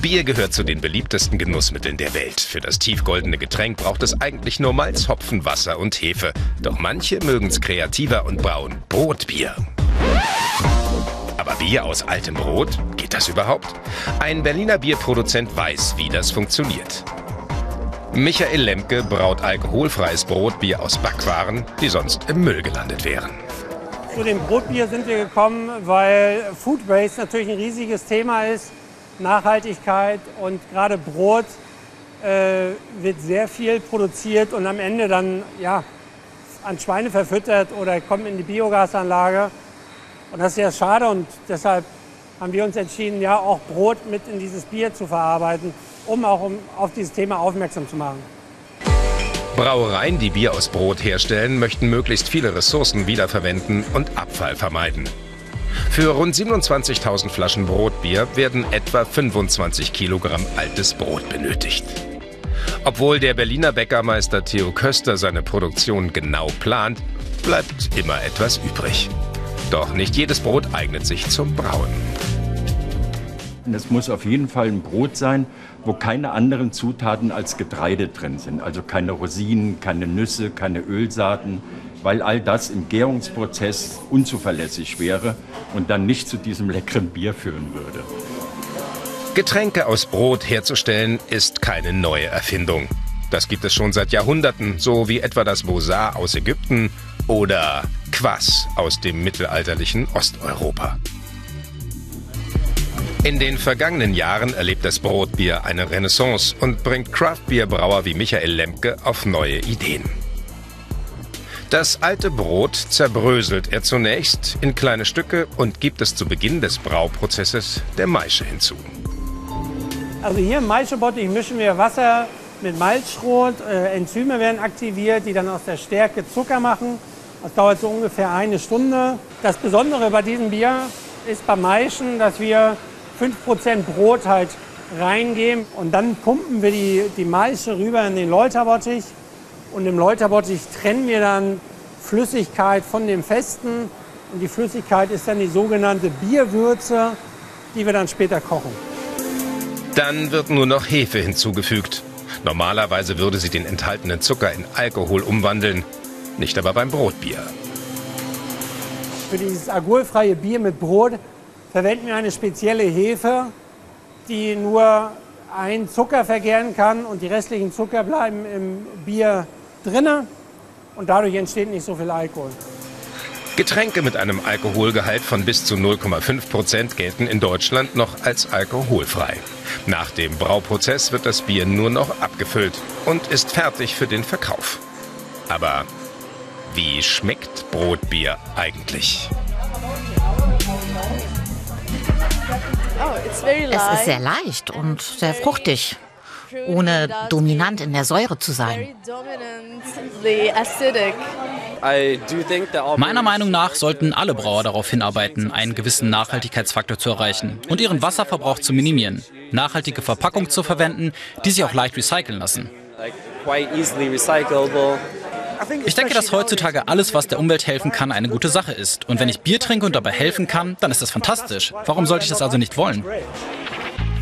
Bier gehört zu den beliebtesten Genussmitteln der Welt. Für das tiefgoldene Getränk braucht es eigentlich nur Malz, Hopfen, Wasser und Hefe. Doch manche mögen es kreativer und brauen Brotbier. Aber Bier aus altem Brot? Geht das überhaupt? Ein Berliner Bierproduzent weiß, wie das funktioniert. Michael Lemke braut alkoholfreies Brotbier aus Backwaren, die sonst im Müll gelandet wären. Zu dem Brotbier sind wir gekommen, weil Food Waste natürlich ein riesiges Thema ist. Nachhaltigkeit und gerade Brot äh, wird sehr viel produziert und am Ende dann ja, an Schweine verfüttert oder kommt in die Biogasanlage. Und das ist sehr schade und deshalb haben wir uns entschieden, ja auch Brot mit in dieses Bier zu verarbeiten, um auch um, auf dieses Thema aufmerksam zu machen. Brauereien, die Bier aus Brot herstellen, möchten möglichst viele Ressourcen wiederverwenden und Abfall vermeiden. Für rund 27.000 Flaschen Brotbier werden etwa 25 Kilogramm altes Brot benötigt. Obwohl der Berliner Bäckermeister Theo Köster seine Produktion genau plant, bleibt immer etwas übrig. Doch nicht jedes Brot eignet sich zum Brauen. Es muss auf jeden Fall ein Brot sein, wo keine anderen Zutaten als Getreide drin sind. Also keine Rosinen, keine Nüsse, keine Ölsaaten, weil all das im Gärungsprozess unzuverlässig wäre und dann nicht zu diesem leckeren Bier führen würde. Getränke aus Brot herzustellen ist keine neue Erfindung. Das gibt es schon seit Jahrhunderten, so wie etwa das Bosar aus Ägypten oder Quass aus dem mittelalterlichen Osteuropa. In den vergangenen Jahren erlebt das Brotbier eine Renaissance und bringt Craftbierbrauer wie Michael Lemke auf neue Ideen. Das alte Brot zerbröselt er zunächst in kleine Stücke und gibt es zu Beginn des Brauprozesses der Maische hinzu. Also hier im Maischebottich mischen wir Wasser mit Malzschrot. Äh, Enzyme werden aktiviert, die dann aus der Stärke Zucker machen. Das dauert so ungefähr eine Stunde. Das Besondere bei diesem Bier ist beim Maischen, dass wir 5% Brot halt reingeben und dann pumpen wir die, die Maische rüber in den Läuterbottich und im Läuterbottich trennen wir dann Flüssigkeit von dem Festen und die Flüssigkeit ist dann die sogenannte Bierwürze, die wir dann später kochen. Dann wird nur noch Hefe hinzugefügt. Normalerweise würde sie den enthaltenen Zucker in Alkohol umwandeln, nicht aber beim Brotbier. Für dieses alkoholfreie Bier mit Brot verwenden wir eine spezielle Hefe, die nur ein Zucker vergären kann und die restlichen Zucker bleiben im Bier drinne und dadurch entsteht nicht so viel Alkohol. Getränke mit einem Alkoholgehalt von bis zu 0,5 Prozent gelten in Deutschland noch als alkoholfrei. Nach dem Brauprozess wird das Bier nur noch abgefüllt und ist fertig für den Verkauf. Aber wie schmeckt Brotbier eigentlich? Es ist sehr leicht und sehr fruchtig, ohne dominant in der Säure zu sein. Meiner Meinung nach sollten alle Brauer darauf hinarbeiten, einen gewissen Nachhaltigkeitsfaktor zu erreichen und ihren Wasserverbrauch zu minimieren, nachhaltige Verpackungen zu verwenden, die sich auch leicht recyceln lassen. Ich denke, dass heutzutage alles, was der Umwelt helfen kann, eine gute Sache ist. Und wenn ich Bier trinke und dabei helfen kann, dann ist das fantastisch. Warum sollte ich das also nicht wollen?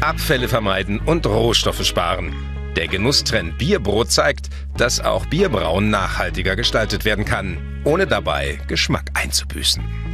Abfälle vermeiden und Rohstoffe sparen. Der Genusstrend Bierbrot zeigt, dass auch Bierbrauen nachhaltiger gestaltet werden kann, ohne dabei Geschmack einzubüßen.